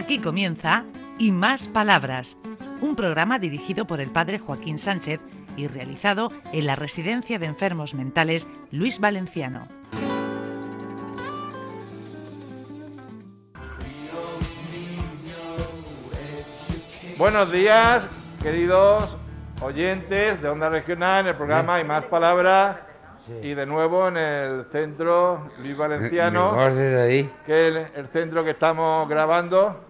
Aquí comienza Y Más Palabras, un programa dirigido por el padre Joaquín Sánchez y realizado en la Residencia de Enfermos Mentales Luis Valenciano. Buenos días, queridos oyentes de Onda Regional, en el programa Y Más Palabras. Y de nuevo en el centro Luis Valenciano, Mejor desde ahí. que es el, el centro que estamos grabando.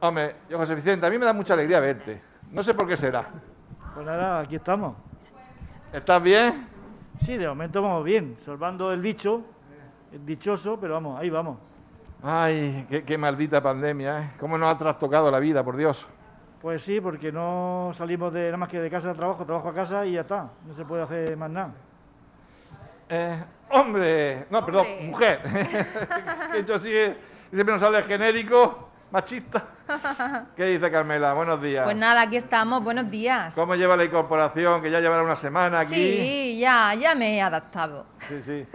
Hombre, yo, José Vicente, a mí me da mucha alegría verte. No sé por qué será. Pues nada, aquí estamos. ¿Estás bien? Sí, de momento vamos bien, salvando el bicho, el dichoso, pero vamos, ahí vamos. Ay, qué, qué maldita pandemia, ¿eh? ¿Cómo nos ha trastocado la vida, por Dios? Pues sí, porque no salimos de nada más que de casa a trabajo, trabajo a casa y ya está. No se puede hacer más nada. Eh, hombre, no, perdón, Hombre. mujer. que yo sí, siempre nos sale el genérico, machista. ¿Qué dice Carmela? Buenos días. Pues nada, aquí estamos, buenos días. ¿Cómo lleva la incorporación? Que ya llevará una semana aquí. Sí, ya, ya me he adaptado. Sí, sí.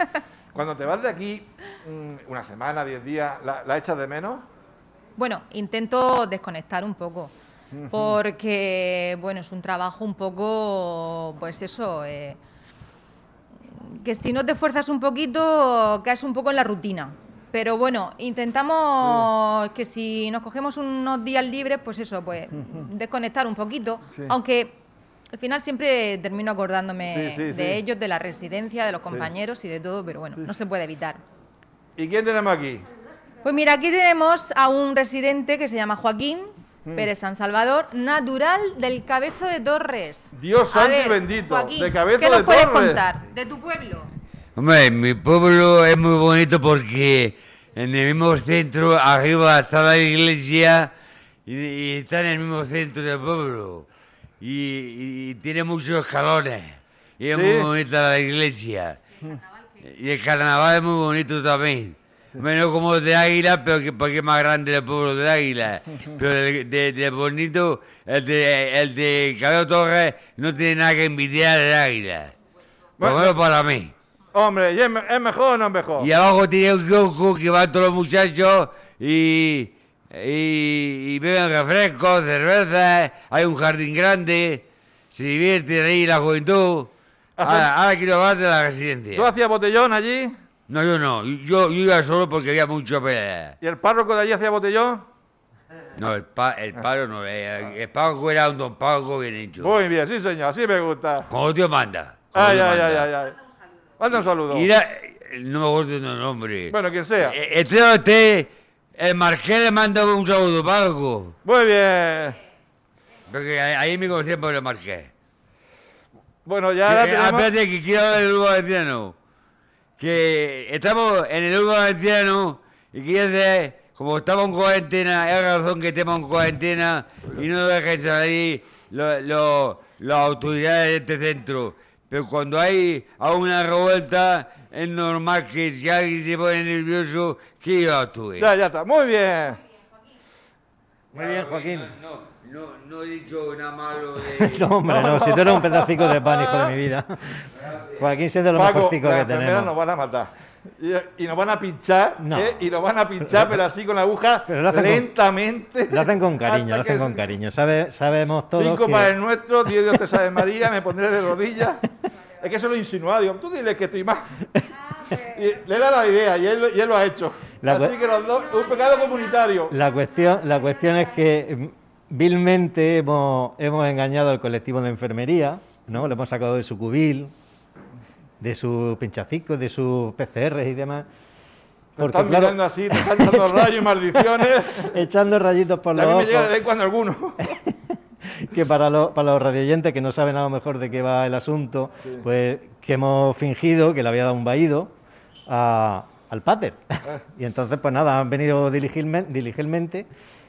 Cuando te vas de aquí, mm, una semana, diez días, ¿la, la echas de menos? Bueno, intento desconectar un poco, porque, bueno, es un trabajo un poco, pues eso, eh, que si no te esfuerzas un poquito, caes un poco en la rutina. Pero bueno, intentamos que si nos cogemos unos días libres, pues eso, pues desconectar un poquito, Sí. aunque al final siempre termino acordándome Sí, sí, de ellos, de la residencia, de los compañeros y de todo, pero bueno, no se puede evitar. ¿Y quién tenemos aquí? Pues mira, aquí tenemos a un residente que se llama Joaquín Pérez San Salvador, natural del Cabezo de Torres. Dios santo y bendito, Joaquín, de Cabezo ¿qué nos de puedes Torres? contar de tu pueblo? Hombre, mi pueblo es muy bonito porque en el mismo centro, arriba está la iglesia y, y está en el mismo centro del pueblo. Y, y tiene muchos escalones. Y es ¿Sí? muy bonita la iglesia. Y el carnaval es muy bonito también. Menos como el de Águila, pero que porque es más grande el pueblo de Águila. Pero de, de- de bonito, el de, el de Cabello Torres no tiene nada que envidiar del Águila. Por Bueno, menos para mí. Hombre, ¿y es, me- es mejor o no es mejor? Y abajo tiene un kiosco que van todos los muchachos y, y, y beben refrescos, cervezas, hay un jardín grande, se divierte ahí la juventud. Ahora, ahora quiero hablar de la ¿Tú residencia. hacías botellón allí? No, yo no, yo, yo iba solo porque había mucho pelea. ¿Y el párroco de allí hacía botellón? No, el, pa, el paro no, el, el pago era un don Paco bien hecho. Muy bien, sí señor, así me gusta. Como Dios manda. como Ay, Dios ay, ay, manda. ay, ay. Manda un saludo. Y era- no me acuerdo del nombre. Bueno, quien sea. Eh, Este, este, el marqués le manda un saludo, Paco. Muy bien. Porque ahí me conocían por el marqués. Bueno, ya ahora Eh, tenemos... espérate, que quiero hablar del Urbo Valenciano. Que estamos en el Urbo Valenciano y dice, como estamos en cuarentena, es razón que estemos en cuarentena y no dejen salir las autoridades de este centro. Pero cuando hay a una revuelta, es normal que si alguien se pone nervioso, que yo actúe. Ya, ya está. Muy bien. Muy bien, Joaquín. No, no, no he dicho nada malo de... No, hombre, no, si tú eres un pedacico de pan, hijo de mi vida. Joaquín siendo lo Paco, mejorcico las que enfermeras nos tenemos. van a matar. Y, y nos van a pinchar, No. ¿eh? Y nos van a pinchar, pero así con la aguja, Pero lo hacen con- lentamente. Lo hacen con cariño, lo hacen con cariño. Sabe, sabemos todos Cinco que... para el nuestro, diez Dios te sabe María, me pondré de rodillas. Es que eso lo he insinuado, digo, tú dile que estoy mal. Y le da la idea y él, lo- y él lo ha hecho. La Así que los dos, un pecado comunitario. La cuestión, la cuestión es que vilmente hemos, hemos engañado al colectivo de enfermería, ¿no? Le hemos sacado de su cubil, de sus pinchacicos, de sus PCRs y demás. Te están claro, mirando así, te están dando rayos y maldiciones. echando rayitos por los a mí me ojos, llega de vez en cuando alguno. que para, los para los radioyentes que no saben a lo mejor de qué va el asunto, pues que hemos fingido que le había dado un vaído a- al pater. y entonces, pues nada, han venido diligentemente.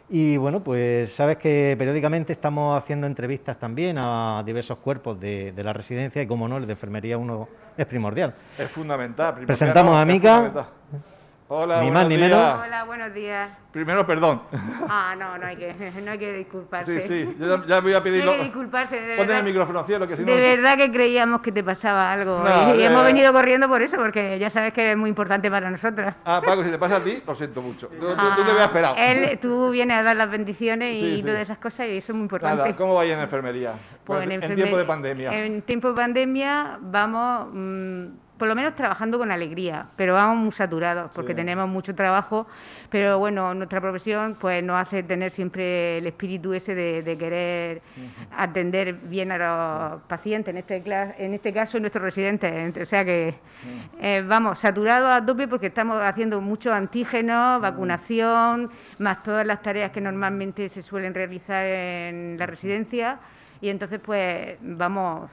Y bueno, pues sabes que periódicamente estamos haciendo entrevistas también a diversos cuerpos de, de la residencia y como no, el de enfermería uno es primordial. Es fundamental. primordial, Presentamos no, a Mica. Hola, Ni buenos más ni días. menos. Hola, buenos días. Primero, perdón. Ah, no, no hay que, no hay que disculparse. Sí, sí, yo ya, ya voy a No pedirlo. hay que disculparse, de Ponte verdad. el micrófono, cielo, que si no... De verdad que creíamos que te pasaba algo. No, y, y hemos venido corriendo por eso, porque ya sabes que es muy importante para nosotras. Ah, Paco, si te pasa a ti, lo siento mucho. Tú, tú- tú te habías esperado. Ah, Él, tú vienes a dar las bendiciones y Sí, sí. todas esas cosas y eso es muy importante. Nada, ¿cómo vais en enfermería? Pues en, enfermer- tiempo de pandemia. En tiempo de pandemia vamos, mm, por lo menos trabajando con alegría, pero vamos muy saturados porque Sí. tenemos mucho trabajo. Pero bueno, nuestra profesión pues nos hace tener siempre el espíritu ese de, de querer atender bien a los pacientes, en este, en este caso nuestros residentes. Ent- O sea que eh, vamos saturados a tope porque estamos haciendo muchos antígenos, vacunación, más todas las tareas que normalmente se suelen realizar en la residencia y entonces pues vamos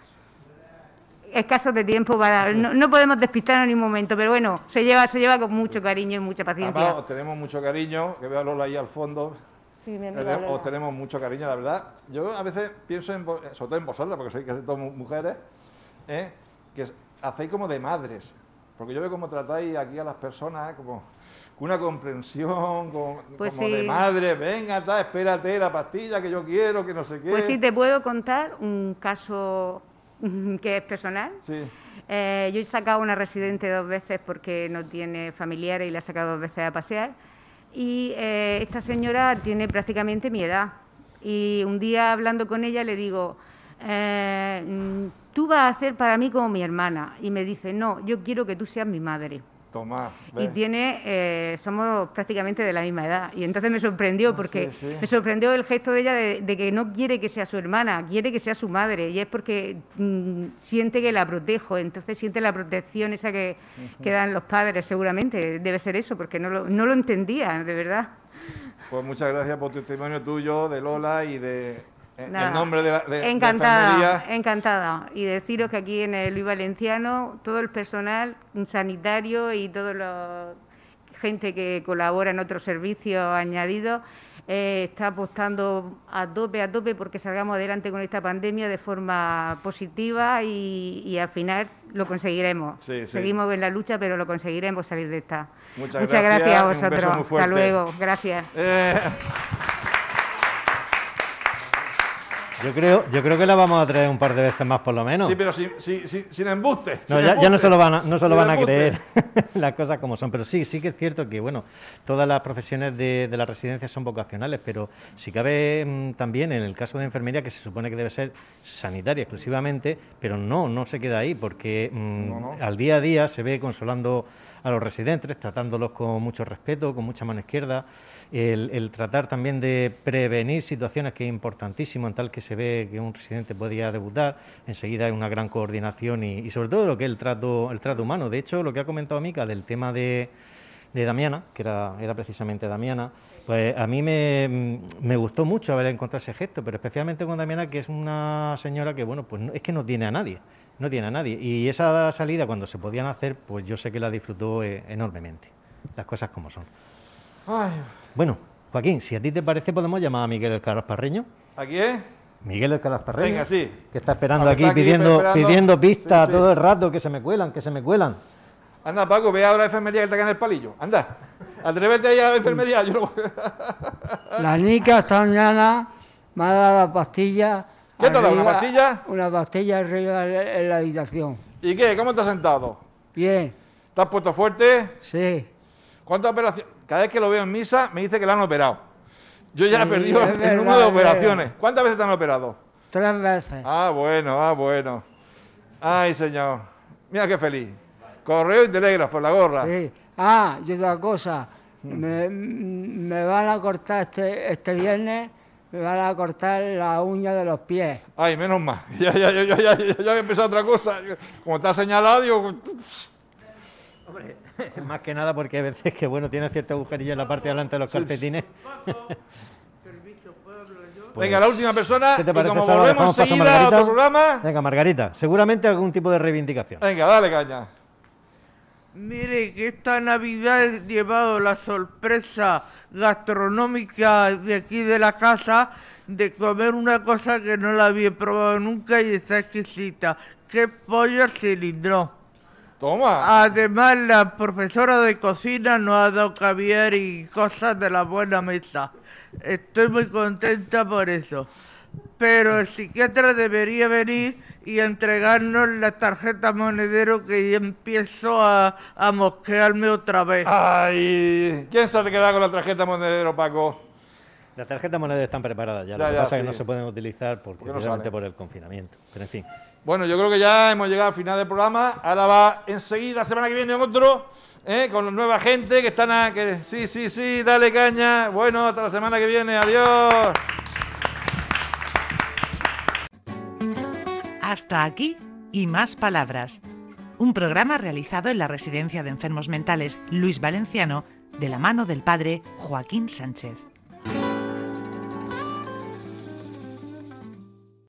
escasos de tiempo para no, no podemos despistarnos ni un momento pero bueno se lleva se lleva con mucho cariño y mucha paciencia Además, os tenemos mucho cariño, que veo a Lola ahí al fondo. Sí, mi Eh, amiga Lola. Os tenemos mucho cariño, la verdad. Yo a veces pienso, en, vo- sobre todo en vosotras, porque sois casi todas mu- mujeres, ¿eh? que hacéis como de madres. Porque yo veo cómo tratáis aquí a las personas como con una comprensión, con- Pues como de madre. Venga, ta, espérate la pastilla que yo quiero, que no sé qué. pues sí te puedo contar un caso que es personal Sí. Eh, yo he sacado una residente dos veces porque no tiene familiares y la he sacado dos veces a pasear. Y eh, esta señora tiene prácticamente mi edad. Y un día hablando con ella le digo, eh, mm, tú vas a ser para mí como mi hermana. Y me dice, no, yo quiero que tú seas mi madre. Tomás. Y tiene, eh, somos prácticamente de la misma edad. Y entonces me sorprendió, porque Ah, sí, sí. me sorprendió el gesto de ella de, de que no quiere que sea su hermana, quiere que sea su madre. Y es porque mm, siente que la protejo, entonces siente la protección esa que, que dan los padres, seguramente. Debe ser eso, porque no lo, no lo entendía, de verdad. Pues muchas gracias por tu testimonio tuyo, de Lola y de. En Nada. el nombre de la de, encantada, encantada. Y deciros que aquí en el Luis Valenciano, todo el personal sanitario y toda la gente que colabora en otros servicios añadidos eh, está apostando a tope, a tope, porque salgamos adelante con esta pandemia de forma positiva y, y al final lo conseguiremos. Sí, sí. Seguimos en la lucha, pero lo conseguiremos salir de esta. Muchas gracias, gracias a vosotros. Hasta luego. Gracias. Eh, Yo creo, yo creo que la vamos a traer un par de veces más por lo menos. Sí, pero sin, sin, sin- sin embuste. No, ya, ya no se lo van a, no se lo van a creer las cosas como son. Pero sí, sí que es cierto que, bueno, todas las profesiones de, de la residencia son vocacionales, pero si cabe mm, también en el caso de enfermería, que se supone que debe ser sanitaria exclusivamente, pero no, no se queda ahí, porque mm, No, no. al día a día se ve consolando a los residentes, tratándolos con mucho respeto, con mucha mano izquierda, el, el tratar también de prevenir situaciones que es importantísimo, en tal que se ve que un residente podía debutar, enseguida hay una gran coordinación y, y sobre todo lo que es el trato, el trato humano. De hecho, lo que ha comentado Mica del tema de, de Damiana, que era, era precisamente Damiana, pues a mí me, me gustó mucho haber encontrado ese gesto, pero especialmente con Damiana, que es una señora que, bueno, pues no- es que no tiene a nadie, no tiene a nadie. Y esa salida, cuando se podían hacer, pues yo sé que la disfrutó eh, enormemente. Las cosas como son. Ay, Bueno, Joaquín, si a ti te parece, podemos llamar a Miguel el Calasparreño. ¿Aquí es? Miguel el Calasparreño. Venga, sí. Que está esperando Ah, aquí, está aquí pidiendo, esperando. pidiendo pistas Sí, sí. todo el rato, que se me cuelan, que se me cuelan. Anda, Paco, ve ahora a la enfermería que te cae en el palillo. Anda. Atrévete ahí a la enfermería. Yo no- La Nica esta mañana me ha dado la pastilla. ¿Qué te ha dado, una pastilla? Una pastilla arriba en la habitación. ¿Y qué? ¿Cómo has sentado? Bien, ¿Te has puesto fuerte? sí. ¿Cuántas operaciones? Cada vez que lo veo en misa me dice que la han operado. Yo ya he Sí, perdido es el verdad, número de verdad. operaciones. ¿Cuántas veces te han operado? Tres veces. Ah, bueno, ah, bueno. Ay, señor. Mira qué feliz. Correo y telégrafo, la gorra. Sí. Ah, y otra cosa. Me, me van a cortar este, este viernes, me van a cortar la uña de los pies. Ay, menos mal. Ya, ya, ya, ya, ya, ya, ya había empezado otra cosa. Como te ha señalado, digo... Más que nada porque hay veces que, bueno, tiene cierta agujerilla en la parte de delante de los Sí, sí. calcetines. Venga, la última persona. Pues, ¿Qué te y parece, como Sara? volvemos ¿Dejamos paso a enseguida a otro programa... Venga, Margarita, seguramente algún tipo de reivindicación. Venga, dale caña. Mire, que esta Navidad he llevado la sorpresa gastronómica de aquí de la casa de comer una cosa que no la había probado nunca y está exquisita, que es pollo cilindrón. Toma. Además, la profesora de cocina nos ha dado caviar y cosas de la buena mesa. Estoy muy contenta por eso. Pero el psiquiatra debería venir y entregarnos la tarjeta monedero que ya empiezo a, a mosquearme otra vez. Ay, ¿quién se ha quedado con la tarjeta monedero, Paco? Las tarjetas monedas están preparadas ya, Ya, lo que ya, pasa es sí. que no se pueden utilizar porque, Porque no por el confinamiento. Pero en fin, Bueno, yo creo que ya hemos llegado al final del programa. Ahora va enseguida, semana que viene, otro, ¿eh? con nueva gente que están a... Que, sí, sí, sí, dale caña. Bueno, hasta la semana que viene. Adiós. Hasta aquí y más palabras. Un programa realizado en la Residencia de Enfermos Mentales Luis Valenciano de la mano del padre Joaquín Sánchez.